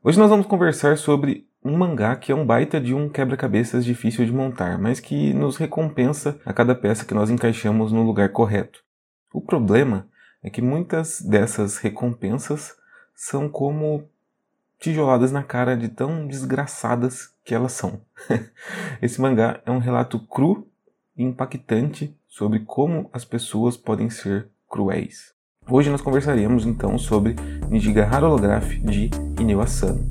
Hoje nós vamos conversar sobre um mangá que é um baita de um quebra-cabeças difícil de montar, mas que nos recompensa a cada peça que nós encaixamos no lugar correto. O problema é que muitas dessas recompensas são como tijoladas na cara de tão desgraçadas que elas são. Esse mangá é um relato cru e impactante sobre como as pessoas podem ser cruéis. Hoje nós conversaremos então sobre Nijigahara Holograph de Ineo Asano.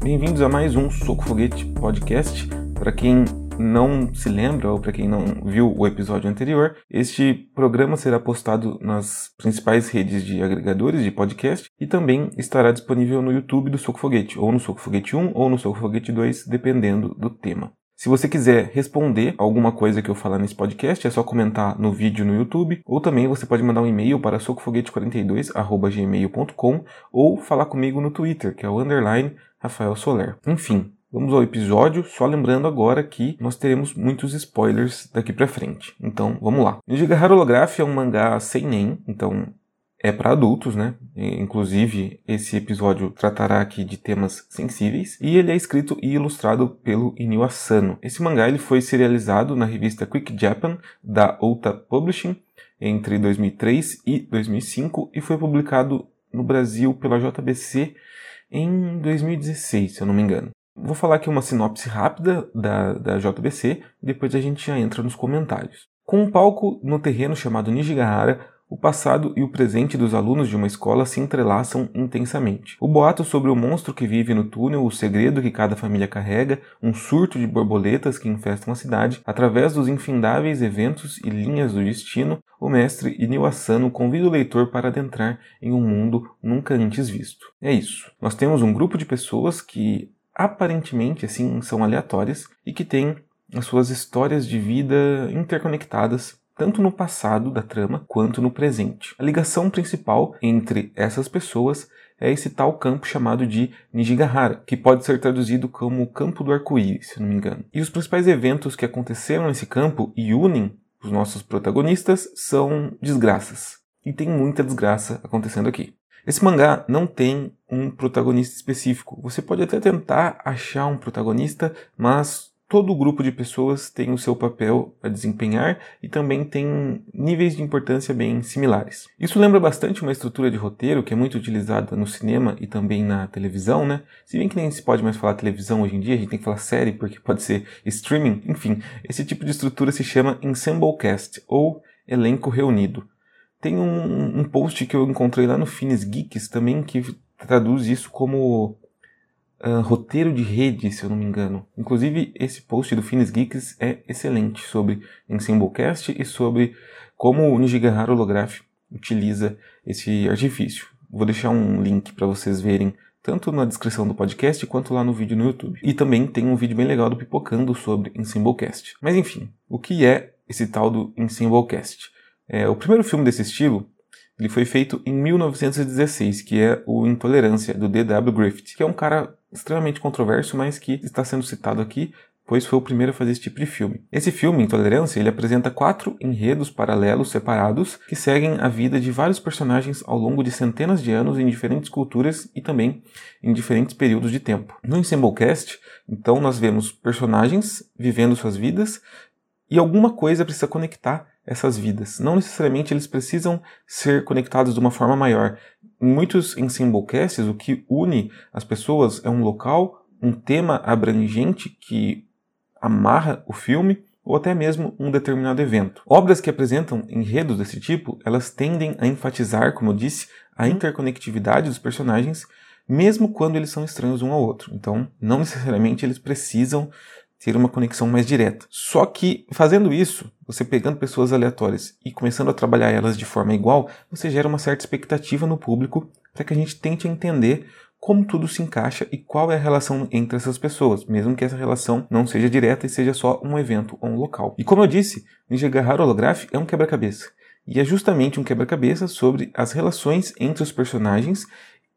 Bem-vindos a mais um Soco Foguete Podcast. Para quem não se lembra ou para quem não viu o episódio anterior, este programa será postado nas principais redes de agregadores de podcast e também estará disponível no YouTube do Soco Foguete, ou no Soco Foguete 1 ou no Soco Foguete 2, dependendo do tema. Se você quiser responder alguma coisa que eu falar nesse podcast, é só comentar no vídeo no YouTube, ou também você pode mandar um e-mail para socofoguete42@gmail.com ou falar comigo no Twitter, que é o underline Rafael Soler. Enfim, Vamos ao episódio, só lembrando agora que nós teremos muitos spoilers daqui para frente. Então, vamos lá. Nijigahara Holograph é um mangá sem nem, então é para adultos, né? Inclusive, esse episódio tratará aqui de temas sensíveis e ele é escrito e ilustrado pelo Inio Asano. Esse mangá ele foi serializado na revista Quick Japan da Ota Publishing entre 2003 e 2005 e foi publicado no Brasil pela JBC em 2016, se eu não me engano. Vou falar aqui uma sinopse rápida da, da JBC depois a gente já entra nos comentários. Com um palco no terreno chamado Nijigahara, o passado e o presente dos alunos de uma escola se entrelaçam intensamente. O boato sobre o monstro que vive no túnel, o segredo que cada família carrega, um surto de borboletas que infestam a cidade, através dos infindáveis eventos e linhas do destino, o mestre Inio Asano convida o leitor para adentrar em um mundo nunca antes visto. É isso. Nós temos um grupo de pessoas que aparentemente assim são aleatórias e que têm as suas histórias de vida interconectadas tanto no passado da trama quanto no presente. A ligação principal entre essas pessoas é esse tal campo chamado de Nijigahara, que pode ser traduzido como campo do arco-íris, se não me engano. E os principais eventos que aconteceram nesse campo e unem os nossos protagonistas são desgraças. E tem muita desgraça acontecendo aqui. Esse mangá não tem um protagonista específico. Você pode até tentar achar um protagonista, mas todo grupo de pessoas tem o seu papel a desempenhar e também tem níveis de importância bem similares. Isso lembra bastante uma estrutura de roteiro que é muito utilizada no cinema e também na televisão, né? Se bem que nem se pode mais falar televisão hoje em dia, a gente tem que falar série porque pode ser streaming, enfim, esse tipo de estrutura se chama ensemble cast ou elenco reunido. Tem um, um post que eu encontrei lá no Fines Geeks também que traduz isso como uh, roteiro de rede, se eu não me engano. Inclusive, esse post do Fines Geeks é excelente sobre Ensemblecast e sobre como o Nijigahara Holograph utiliza esse artifício. Vou deixar um link para vocês verem tanto na descrição do podcast quanto lá no vídeo no YouTube. E também tem um vídeo bem legal do Pipocando sobre Ensemblecast. Mas enfim, o que é esse tal do Ensemblecast? É, o primeiro filme desse estilo ele foi feito em 1916, que é o Intolerância, do D.W. Griffith, que é um cara extremamente controverso, mas que está sendo citado aqui, pois foi o primeiro a fazer esse tipo de filme. Esse filme, Intolerância, ele apresenta quatro enredos paralelos separados que seguem a vida de vários personagens ao longo de centenas de anos em diferentes culturas e também em diferentes períodos de tempo. No Ensemblecast, então, nós vemos personagens vivendo suas vidas e alguma coisa precisa conectar essas vidas. Não necessariamente eles precisam ser conectados de uma forma maior. Em muitos ensemblecasts, o que une as pessoas é um local, um tema abrangente que amarra o filme ou até mesmo um determinado evento. Obras que apresentam enredos desse tipo, elas tendem a enfatizar, como eu disse, a interconectividade dos personagens, mesmo quando eles são estranhos um ao outro. Então, não necessariamente eles precisam ter uma conexão mais direta. Só que fazendo isso, você pegando pessoas aleatórias e começando a trabalhar elas de forma igual, você gera uma certa expectativa no público para que a gente tente entender como tudo se encaixa e qual é a relação entre essas pessoas, mesmo que essa relação não seja direta e seja só um evento ou um local. E como eu disse, Garrara Holograph é um quebra-cabeça. E é justamente um quebra-cabeça sobre as relações entre os personagens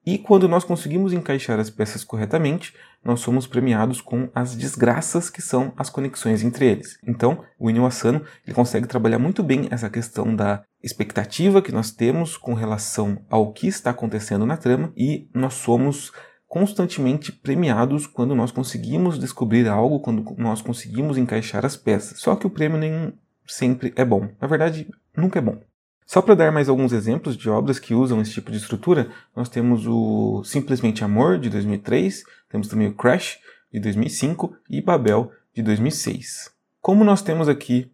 E quando nós conseguimos encaixar as peças corretamente, nós somos premiados com as desgraças que são as conexões entre eles. Então, o Inyo Asano ele consegue trabalhar muito bem essa questão da expectativa que nós temos com relação ao que está acontecendo na trama e nós somos constantemente premiados quando nós conseguimos descobrir algo, quando nós conseguimos encaixar as peças. Só que o prêmio nem sempre é bom. Na verdade, nunca é bom. Só para dar mais alguns exemplos de obras que usam esse tipo de estrutura, nós temos o Simplesmente Amor, de 2003, temos também o Crash, de 2005 e Babel, de 2006. Como nós temos aqui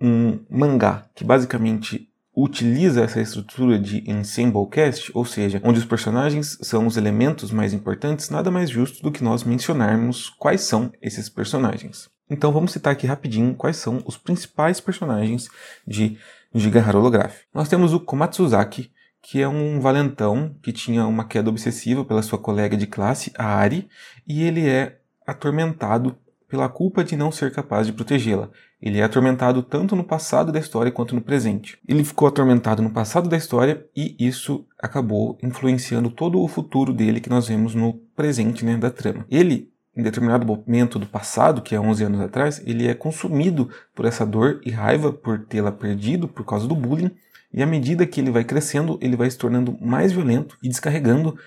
um mangá que basicamente utiliza essa estrutura de ensemble cast, ou seja, onde os personagens são os elementos mais importantes, nada mais justo do que nós mencionarmos quais são esses personagens. Então vamos citar aqui rapidinho quais são os principais personagens de Gigahara Holograph. Nós temos o Komatsuzaki, que é um valentão que tinha uma queda obsessiva pela sua colega de classe, a Ari, e ele é atormentado pela culpa de não ser capaz de protegê-la. Ele é atormentado tanto no passado da história quanto no presente. Ele ficou atormentado no passado da história e isso acabou influenciando todo o futuro dele que nós vemos no presente né, da trama. Ele em determinado momento do passado, que é 11 anos atrás, ele é consumido por essa dor e raiva por tê-la perdido por causa do bullying, e à medida que ele vai crescendo, ele vai se tornando mais violento e descarregando,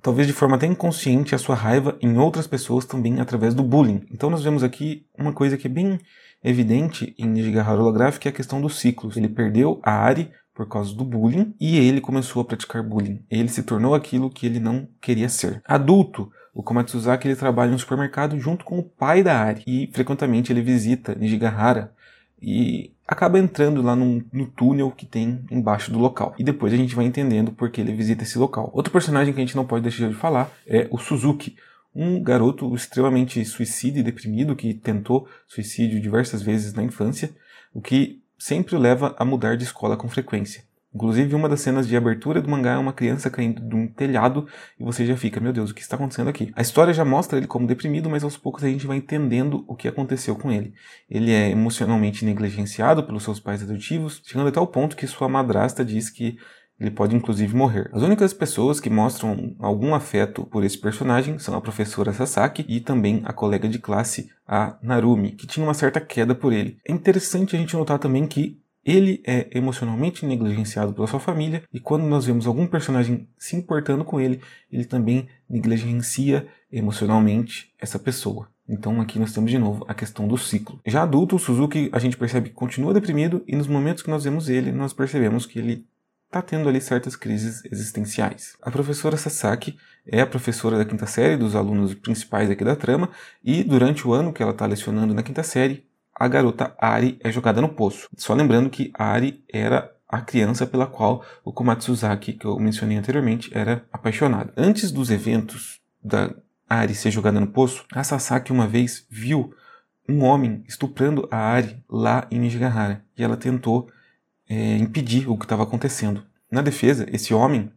talvez de forma até inconsciente, a sua raiva em outras pessoas também através do bullying. Então nós vemos aqui uma coisa que é bem evidente em Nijigahara Holographic, que é a questão dos ciclos. Ele perdeu a Ari por causa do bullying e ele começou a praticar bullying. Ele se tornou aquilo que ele não queria ser. Adulto, o Komatsuzaki ele trabalha no supermercado junto com o pai da Ari e frequentemente ele visita Nijigahara e acaba entrando lá no, no, túnel que tem embaixo do local. E depois a gente vai entendendo por que ele visita esse local. Outro personagem que a gente não pode deixar de falar é o Suzuki, um garoto extremamente suicida e deprimido que tentou suicídio diversas vezes na infância, o que sempre o leva a mudar de escola com frequência. Inclusive, uma das cenas de abertura do mangá é uma criança caindo de um telhado e você já fica, meu Deus, o que está acontecendo aqui? A história já mostra ele como deprimido, mas aos poucos a gente vai entendendo o que aconteceu com ele. Ele é emocionalmente negligenciado pelos seus pais adotivos, chegando até o ponto que sua madrasta diz que ele pode inclusive morrer. As únicas pessoas que mostram algum afeto por esse personagem são a professora Sasaki e também a colega de classe, a Narumi, que tinha uma certa queda por ele. É interessante a gente notar também que ele é emocionalmente negligenciado pela sua família e quando nós vemos algum personagem se importando com ele, ele também negligencia emocionalmente essa pessoa. Então aqui nós temos de novo a questão do ciclo. Já adulto, o Suzuki a gente percebe que continua deprimido e nos momentos que nós vemos ele, nós percebemos que ele está tendo ali certas crises existenciais. A professora Sasaki é a professora da quinta série dos alunos principais aqui da trama e durante o ano que ela está lecionando na quinta série, a garota Ari é jogada no poço. Só lembrando que Ari era a criança pela qual o Komatsuzaki, que eu mencionei anteriormente, era apaixonado. Antes dos eventos da Ari ser jogada no poço, a Sasaki uma vez viu um homem estuprando a Ari lá em Nijigahara e ela tentou é, impedir o que estava acontecendo. Na defesa, esse homem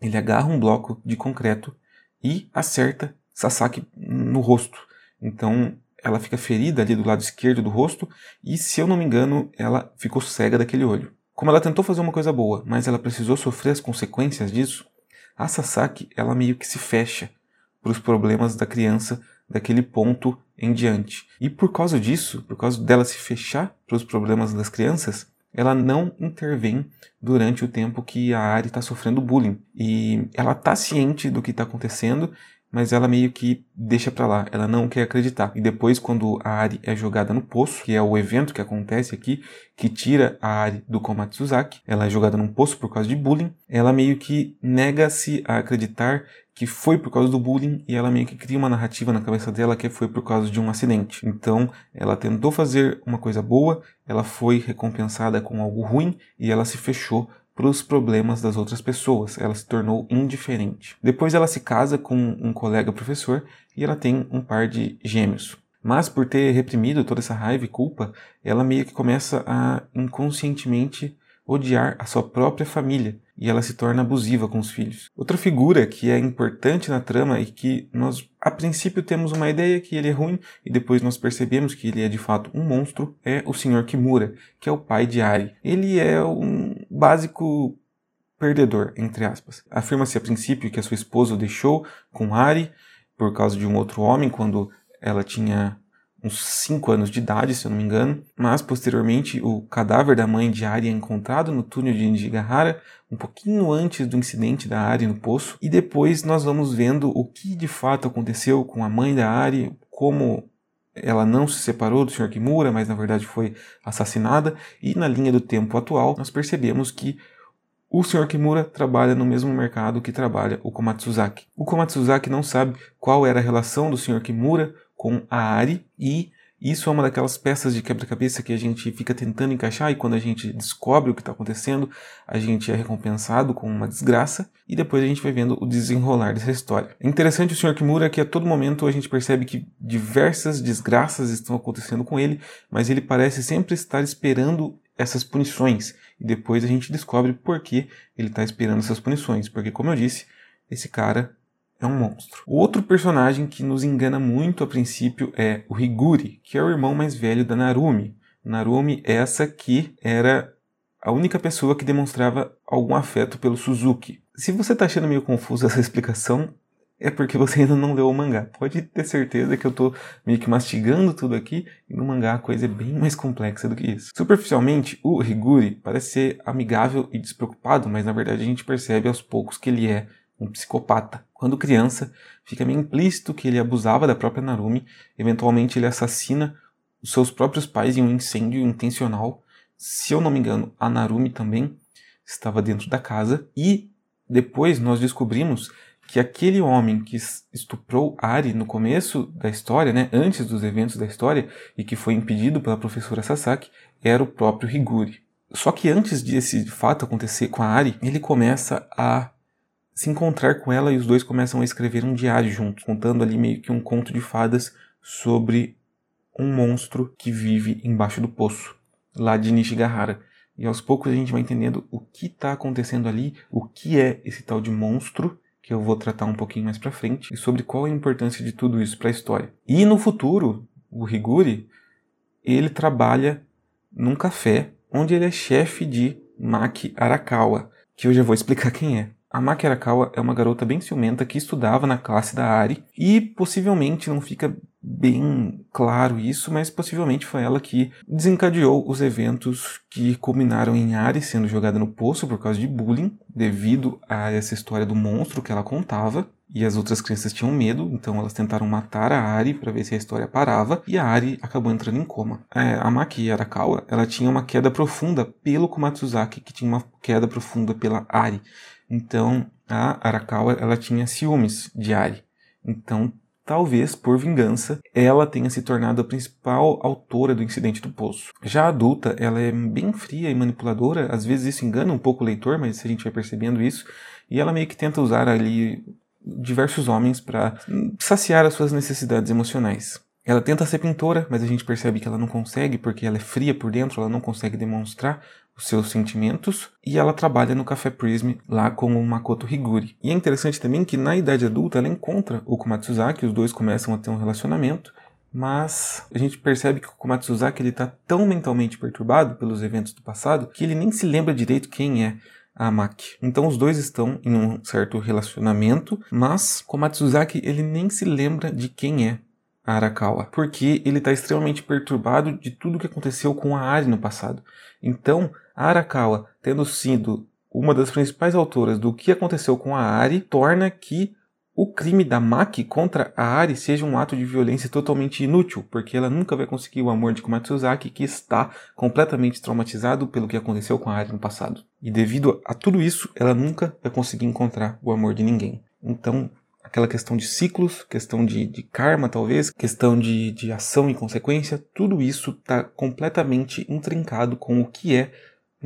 ele agarra um bloco de concreto e acerta Sasaki no rosto. Então ela fica ferida ali do lado esquerdo do rosto e, se eu não me engano, ela ficou cega daquele olho. Como ela tentou fazer uma coisa boa, mas ela precisou sofrer as consequências disso, a Sasaki ela meio que se fecha para os problemas da criança daquele ponto em diante. E por causa disso, por causa dela se fechar para os problemas das crianças, ela não intervém durante o tempo que a Ari está sofrendo bullying. E ela está ciente do que está acontecendo mas ela meio que deixa para lá, ela não quer acreditar. E depois, quando a Ari é jogada no poço, que é o evento que acontece aqui, que tira a Ari do Komatsuzaki, ela é jogada num poço por causa de bullying, ela meio que nega-se a acreditar que foi por causa do bullying e ela meio que cria uma narrativa na cabeça dela que foi por causa de um acidente. Então, ela tentou fazer uma coisa boa, ela foi recompensada com algo ruim e ela se fechou para os problemas das outras pessoas. Ela se tornou indiferente. Depois ela se casa com um colega professor e ela tem um par de gêmeos. Mas por ter reprimido toda essa raiva e culpa, ela meio que começa a inconscientemente odiar a sua própria família e ela se torna abusiva com os filhos. Outra figura que é importante na trama e que nós a princípio temos uma ideia que ele é ruim e depois nós percebemos que ele é de fato um monstro é o Sr. Kimura, que é o pai de Ari. Ele é um básico perdedor, entre aspas. Afirma-se a princípio que a sua esposa o deixou com Ari por causa de um outro homem quando ela tinha uns 5 anos de idade, se eu não me engano, mas posteriormente o cadáver da mãe de Ari é encontrado no túnel de Nijigahara, um pouquinho antes do incidente da Ari no poço, e depois nós vamos vendo o que de fato aconteceu com a mãe da Ari, como ela não se separou do Sr. Kimura, mas na verdade foi assassinada, e na linha do tempo atual nós percebemos que o Sr. Kimura trabalha no mesmo mercado que trabalha o Komatsuzaki. O Komatsuzaki não sabe qual era a relação do Sr. Kimura com a Ari e isso é uma daquelas peças de quebra-cabeça que a gente fica tentando encaixar e quando a gente descobre o que está acontecendo, a gente é recompensado com uma desgraça e depois a gente vai vendo o desenrolar dessa história. É interessante o Sr. Kimura que a todo momento a gente percebe que diversas desgraças estão acontecendo com ele, mas ele parece sempre estar esperando essas punições e depois a gente descobre por que ele está esperando essas punições, porque como eu disse, esse cara é um monstro. Outro personagem que nos engana muito a princípio é o Higuri, que é o irmão mais velho da Narumi. Narumi, essa que era a única pessoa que demonstrava algum afeto pelo Suzuki. Se você está achando meio confuso essa explicação, é porque você ainda não leu o mangá. Pode ter certeza que eu estou meio que mastigando tudo aqui e no mangá a coisa é bem mais complexa do que isso. Superficialmente, o Higuri parece ser amigável e despreocupado, mas na verdade a gente percebe aos poucos que ele é um psicopata. Quando criança, fica meio implícito que ele abusava da própria Narumi, eventualmente ele assassina os seus próprios pais em um incêndio intencional. Se eu não me engano, a Narumi também estava dentro da casa e depois nós descobrimos que aquele homem que estuprou Ari no começo da história, né, antes dos eventos da história, e que foi impedido pela professora Sasaki, era o próprio Higuri. Só que antes desse fato acontecer com a Ari, ele começa a se encontrar com ela e os dois começam a escrever um diário juntos, contando ali meio que um conto de fadas sobre um monstro que vive embaixo do poço, lá de Nishigahara. E aos poucos a gente vai entendendo o que está acontecendo ali, o que é esse tal de monstro, que eu vou tratar um pouquinho mais para frente, e sobre qual a importância de tudo isso para a história. E no futuro, o Higuri, ele trabalha num café onde ele é chefe de Maki Arakawa, que eu já vou explicar quem é. A Maki Arakawa é uma garota bem ciumenta que estudava na classe da Ari e possivelmente não fica bem claro isso, mas possivelmente foi ela que desencadeou os eventos que culminaram em Ari sendo jogada no poço por causa de bullying, devido a essa história do monstro que ela contava. E as outras crianças tinham medo, então elas tentaram matar a Ari para ver se a história parava, e a Ari acabou entrando em coma. É, a Maki Arakawa, ela tinha uma queda profunda pelo Komatsuzaki, que tinha uma queda profunda pela Ari. Então, a Arakawa ela tinha ciúmes de Ari. Então, talvez por vingança, ela tenha se tornado a principal autora do incidente do poço. Já adulta, ela é bem fria e manipuladora, às vezes isso engana um pouco o leitor, mas a gente vai percebendo isso, e ela meio que tenta usar ali diversos homens para saciar as suas necessidades emocionais. Ela tenta ser pintora, mas a gente percebe que ela não consegue porque ela é fria por dentro, ela não consegue demonstrar os seus sentimentos e ela trabalha no Café Prism lá com o Makoto Higuri. E é interessante também que na idade adulta ela encontra o Komatsuzaki, os dois começam a ter um relacionamento, mas a gente percebe que o Komatsuzaki ele está tão mentalmente perturbado pelos eventos do passado que ele nem se lembra direito quem é a Maki. Então os dois estão em um certo relacionamento, mas Komatsuzaki ele nem se lembra de quem é Arakawa, porque ele está extremamente perturbado de tudo que aconteceu com a Ari no passado. Então, Arakawa, tendo sido uma das principais autoras do que aconteceu com a Ari, torna que o crime da Maki contra a Ari seja um ato de violência totalmente inútil, porque ela nunca vai conseguir o amor de Komatsuzaki, que está completamente traumatizado pelo que aconteceu com a Ari no passado. E devido a tudo isso, ela nunca vai conseguir encontrar o amor de ninguém. Então, aquela questão de ciclos, questão de, de karma, talvez, questão de, de ação e consequência, tudo isso está completamente intrincado com o que é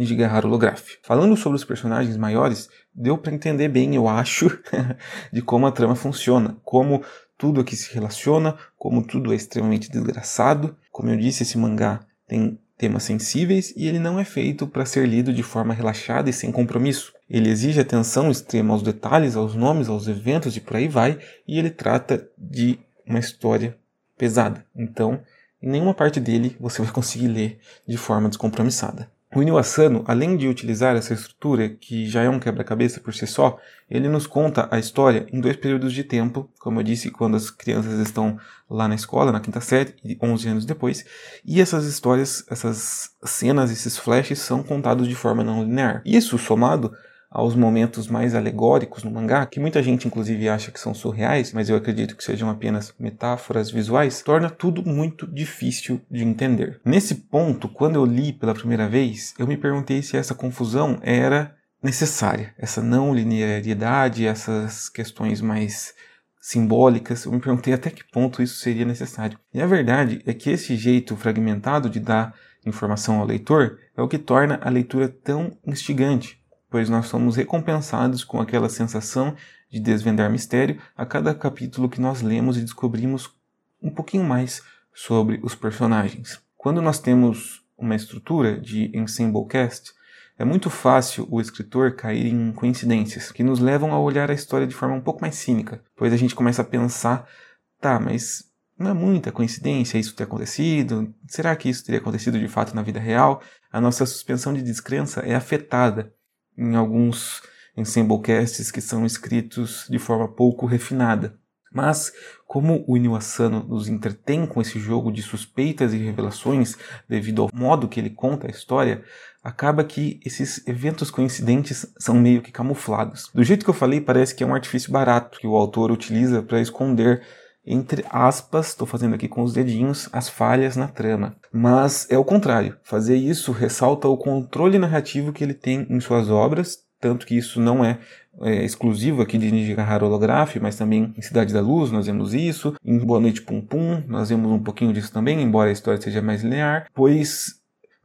Nijigahara Holograph. Falando sobre os personagens maiores, deu para entender bem, eu acho, de como a trama funciona, como tudo aqui se relaciona, como tudo é extremamente desgraçado. Como eu disse, esse mangá tem temas sensíveis e ele não é feito para ser lido de forma relaxada e sem compromisso. Ele exige atenção extrema aos detalhes, aos nomes, aos eventos e por aí vai, e ele trata de uma história pesada. Então, em nenhuma parte dele você vai conseguir ler de forma descompromissada. O Inio Asano, além de utilizar essa estrutura, que já é um quebra-cabeça por si só, ele nos conta a história em dois períodos de tempo, como eu disse, quando as crianças estão lá na escola, na quinta série, e 11 anos depois, e essas histórias, essas cenas, esses flashes são contados de forma não linear. Isso somado aos momentos mais alegóricos no mangá, que muita gente inclusive acha que são surreais, mas eu acredito que sejam apenas metáforas visuais, torna tudo muito difícil de entender. Nesse ponto, quando eu li pela primeira vez, eu me perguntei se essa confusão era necessária, essa não linearidade, essas questões mais simbólicas, eu me perguntei até que ponto isso seria necessário. E a verdade é que esse jeito fragmentado de dar informação ao leitor é o que torna a leitura tão instigante pois nós somos recompensados com aquela sensação de desvendar mistério a cada capítulo que nós lemos e descobrimos um pouquinho mais sobre os personagens. Quando nós temos uma estrutura de ensemble cast, é muito fácil o escritor cair em coincidências que nos levam a olhar a história de forma um pouco mais cínica, pois a gente começa a pensar, tá, mas não é muita coincidência isso ter acontecido? Será que isso teria acontecido de fato na vida real? A nossa suspensão de descrença é afetada em alguns ensemblecasts que são escritos de forma pouco refinada. Mas, como o Inio nos entretém com esse jogo de suspeitas e revelações, devido ao modo que ele conta a história, acaba que esses eventos coincidentes são meio que camuflados. Do jeito que eu falei, parece que é um artifício barato que o autor utiliza para esconder entre aspas, estou fazendo aqui com os dedinhos, as falhas na trama. Mas é o contrário. Fazer isso ressalta o controle narrativo que ele tem em suas obras, tanto que isso não é, é exclusivo aqui de Nijigahara Holograph, mas também em Cidade da Luz nós vemos isso, em Boa Noite Pum Pum nós vemos um pouquinho disso também, embora a história seja mais linear, pois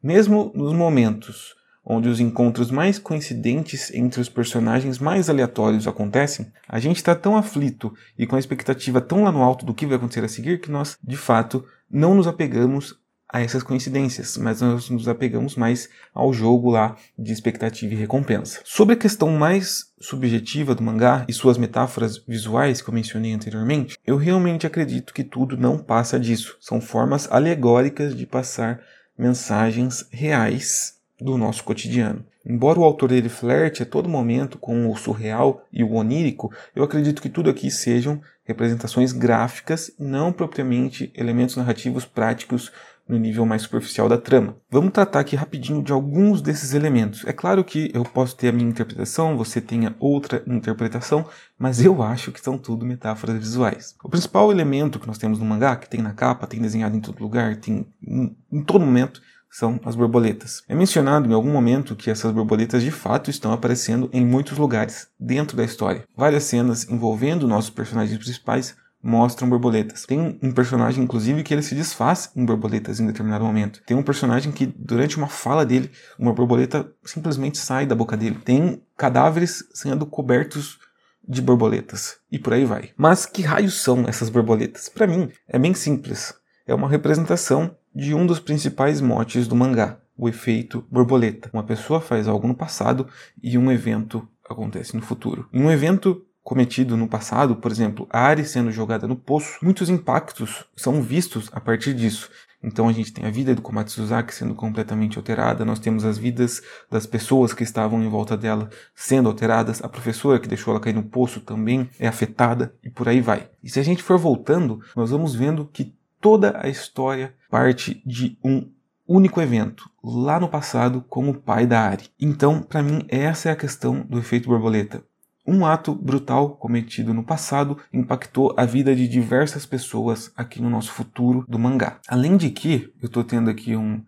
mesmo nos momentos onde os encontros mais coincidentes entre os personagens mais aleatórios acontecem, a gente está tão aflito e com a expectativa tão lá no alto do que vai acontecer a seguir que nós, de fato, não nos apegamos a essas coincidências, mas nós nos apegamos mais ao jogo lá de expectativa e recompensa. Sobre a questão mais subjetiva do mangá e suas metáforas visuais que eu mencionei anteriormente, eu realmente acredito que tudo não passa disso. São formas alegóricas de passar mensagens reais do nosso cotidiano. Embora o autor dele flerte a todo momento com o surreal e o onírico, eu acredito que tudo aqui sejam representações gráficas, não propriamente elementos narrativos práticos no nível mais superficial da trama. Vamos tratar aqui rapidinho de alguns desses elementos. É claro que eu posso ter a minha interpretação, você tenha outra interpretação, mas eu acho que são tudo metáforas visuais. O principal elemento que nós temos no mangá, que tem na capa, tem desenhado em todo lugar, tem em, em todo momento, são as borboletas. É mencionado em algum momento que essas borboletas de fato estão aparecendo em muitos lugares dentro da história. Várias cenas envolvendo nossos personagens principais mostram borboletas. Tem um personagem, inclusive, que ele se desfaz em borboletas em determinado momento. Tem um personagem que, durante uma fala dele, uma borboleta simplesmente sai da boca dele. Tem cadáveres sendo cobertos de borboletas. E por aí vai. Mas que raios são essas borboletas? Para mim, é bem simples. É uma representação de um dos principais motes do mangá, o efeito borboleta. Uma pessoa faz algo no passado e um evento acontece no futuro. Em um evento cometido no passado, por exemplo, a Ari sendo jogada no poço, muitos impactos são vistos a partir disso. Então a gente tem a vida do Komatsuzaki sendo completamente alterada, nós temos as vidas das pessoas que estavam em volta dela sendo alteradas, a professora que deixou ela cair no poço também é afetada e por aí vai. E se a gente for voltando, nós vamos vendo que toda a história parte de um único evento, lá no passado, com o pai da Ari. Então, para mim, essa é a questão do efeito borboleta. Um ato brutal cometido no passado impactou a vida de diversas pessoas aqui no nosso futuro do mangá. Além de que, eu estou tendo aqui um.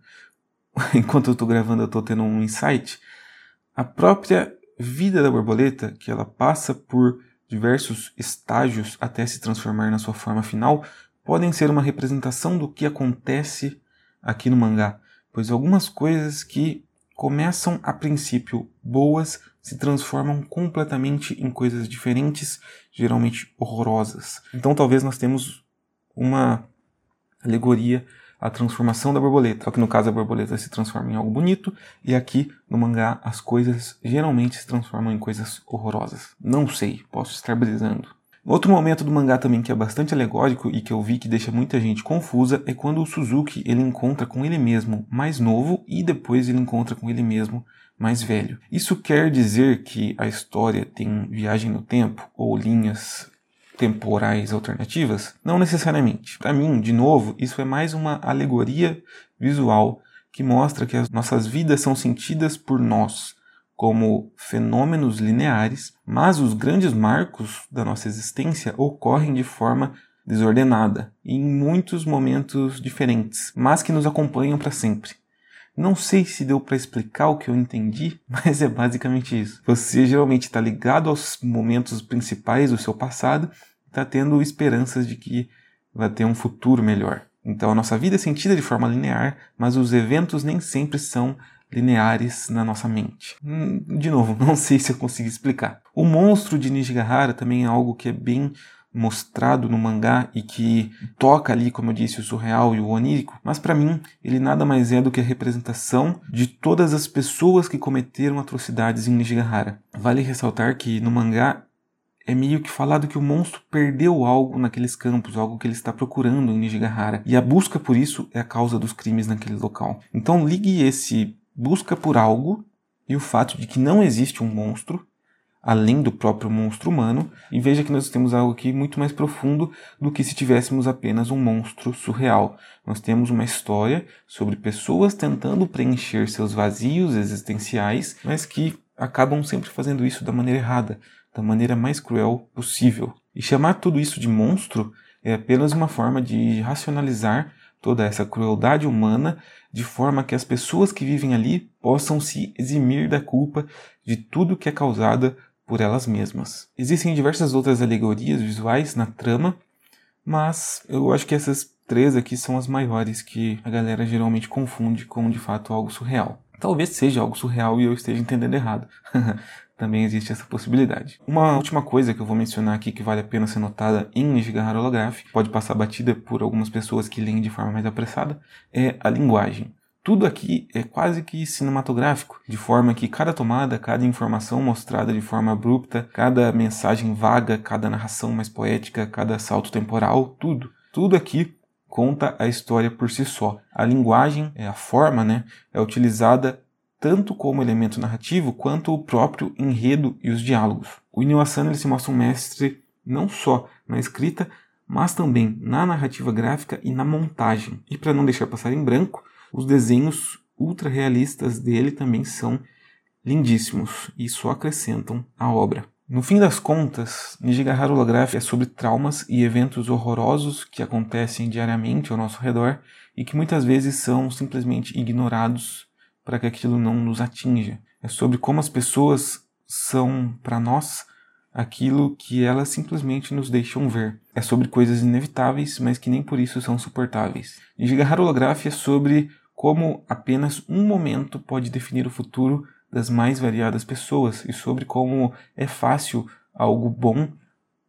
Enquanto eu estou gravando, eu estou tendo um insight. A própria vida da borboleta, que ela passa por diversos estágios até se transformar na sua forma final, podem ser uma representação do que acontece aqui no mangá, pois algumas coisas que começam a princípio boas se transformam completamente em coisas diferentes, geralmente horrorosas. Então talvez nós temos uma alegoria à transformação da borboleta, só que no caso a borboleta se transforma em algo bonito e aqui no mangá as coisas geralmente se transformam em coisas horrorosas. Não sei, posso estar brisando. Outro momento do mangá também que é bastante alegórico e que eu vi que deixa muita gente confusa é quando o Suzuki ele encontra com ele mesmo mais novo e depois ele encontra com ele mesmo mais velho. Isso quer dizer que a história tem viagem no tempo ou linhas temporais alternativas? Não necessariamente. Para mim, de novo, isso é mais uma alegoria visual que mostra que as nossas vidas são sentidas por nós como fenômenos lineares, mas os grandes marcos da nossa existência ocorrem de forma desordenada, em muitos momentos diferentes, mas que nos acompanham para sempre. Não sei se deu para explicar o que eu entendi, mas é basicamente isso. Você geralmente está ligado aos momentos principais do seu passado e está tendo esperanças de que vai ter um futuro melhor. Então a nossa vida é sentida de forma linear, mas os eventos nem sempre são lineares na nossa mente. Hum, de novo, não sei se eu consegui explicar. O monstro de Nijigahara também é algo que é bem mostrado no mangá e que toca ali, como eu disse, o surreal e o onírico, mas para mim ele nada mais é do que a representação de todas as pessoas que cometeram atrocidades em Nijigahara. Vale ressaltar que no mangá é meio que falado que o monstro perdeu algo naqueles campos, algo que ele está procurando em Nijigahara, e a busca por isso é a causa dos crimes naquele local. Então ligue esse busca por algo e o fato de que não existe um monstro além do próprio monstro humano, e veja que nós temos algo aqui muito mais profundo do que se tivéssemos apenas um monstro surreal. Nós temos uma história sobre pessoas tentando preencher seus vazios existenciais, mas que acabam sempre fazendo isso da maneira errada, da maneira mais cruel possível. E chamar tudo isso de monstro é apenas uma forma de racionalizar toda essa crueldade humana de forma que as pessoas que vivem ali possam se eximir da culpa de tudo que é causada por elas mesmas. Existem diversas outras alegorias visuais na trama, mas eu acho que essas três aqui são as maiores que a galera geralmente confunde com de fato algo surreal. Talvez seja algo surreal e eu esteja entendendo errado. Também existe essa possibilidade. Uma última coisa que eu vou mencionar aqui que vale a pena ser notada em Nijigahara Holograph, pode passar batida por algumas pessoas que leem de forma mais apressada, é a linguagem. Tudo aqui é quase que cinematográfico, de forma que cada tomada, cada informação mostrada de forma abrupta, cada mensagem vaga, cada narração mais poética, cada salto temporal, tudo, tudo aqui conta a história por si só. A linguagem, é a forma, né, é utilizada tanto como elemento narrativo quanto o próprio enredo e os diálogos. O Inyo Asano ele se mostra um mestre não só na escrita, mas também na narrativa gráfica e na montagem. E para não deixar passar em branco, os desenhos ultra realistas dele também são lindíssimos e só acrescentam a obra. No fim das contas, Nijigahara Holograph é sobre traumas e eventos horrorosos que acontecem diariamente ao nosso redor e que muitas vezes são simplesmente ignorados para que aquilo não nos atinja. É sobre como as pessoas são para nós aquilo que elas simplesmente nos deixam ver. É sobre coisas inevitáveis, mas que nem por isso são suportáveis. Gigahara Holograph é sobre como apenas um momento pode definir o futuro das mais variadas pessoas e sobre como é fácil algo bom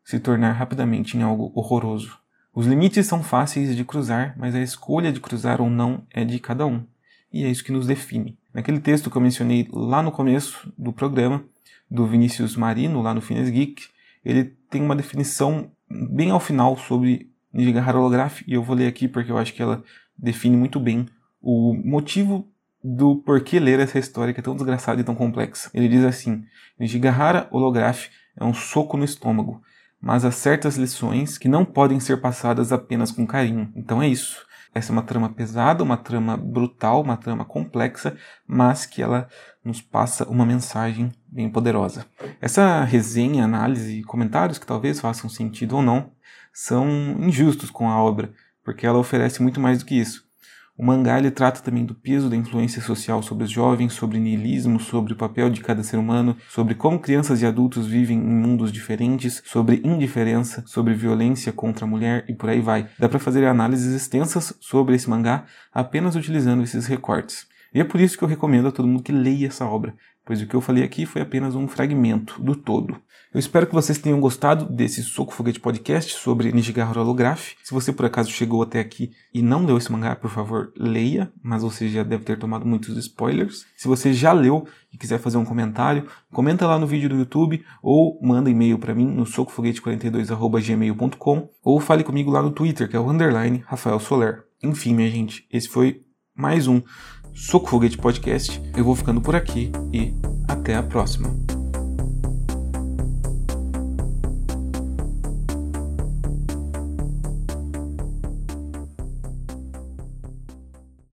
se tornar rapidamente em algo horroroso. Os limites são fáceis de cruzar, mas a escolha de cruzar ou não é de cada um. E é isso que nos define. Naquele texto que eu mencionei lá no começo do programa, do Vinícius Marino, lá no Fines Geek, ele tem uma definição bem ao final sobre Nijigahara Holograph, e eu vou ler aqui porque eu acho que ela define muito bem o motivo do porquê ler essa história que é tão desgraçada e tão complexa. Ele diz assim: Nijigahara Holograph é um soco no estômago, mas há certas lições que não podem ser passadas apenas com carinho. Então é isso. Essa é uma trama pesada, uma trama brutal, uma trama complexa, mas que ela nos passa uma mensagem bem poderosa. Essa resenha, análise e comentários que talvez façam sentido ou não são injustos com a obra, porque ela oferece muito mais do que isso. O mangá ele trata também do peso da influência social sobre os jovens, sobre niilismo, sobre o papel de cada ser humano, sobre como crianças e adultos vivem em mundos diferentes, sobre indiferença, sobre violência contra a mulher e por aí vai. Dá para fazer análises extensas sobre esse mangá apenas utilizando esses recortes. E é por isso que eu recomendo a todo mundo que leia essa obra. Pois o que eu falei aqui foi apenas um fragmento do todo. Eu espero que vocês tenham gostado desse Soco Foguete Podcast sobre Nishigahara Holograph. Se você por acaso chegou até aqui e não leu esse mangá, por favor, leia, mas você já deve ter tomado muitos spoilers. Se você já leu e quiser fazer um comentário, comenta lá no vídeo do YouTube ou manda e-mail para mim no socofoguete42@gmail.com ou fale comigo lá no Twitter, que é o underline Rafael Soler. Enfim, minha gente, esse foi mais um Soco Foguete Podcast. Eu vou ficando por aqui e até a próxima.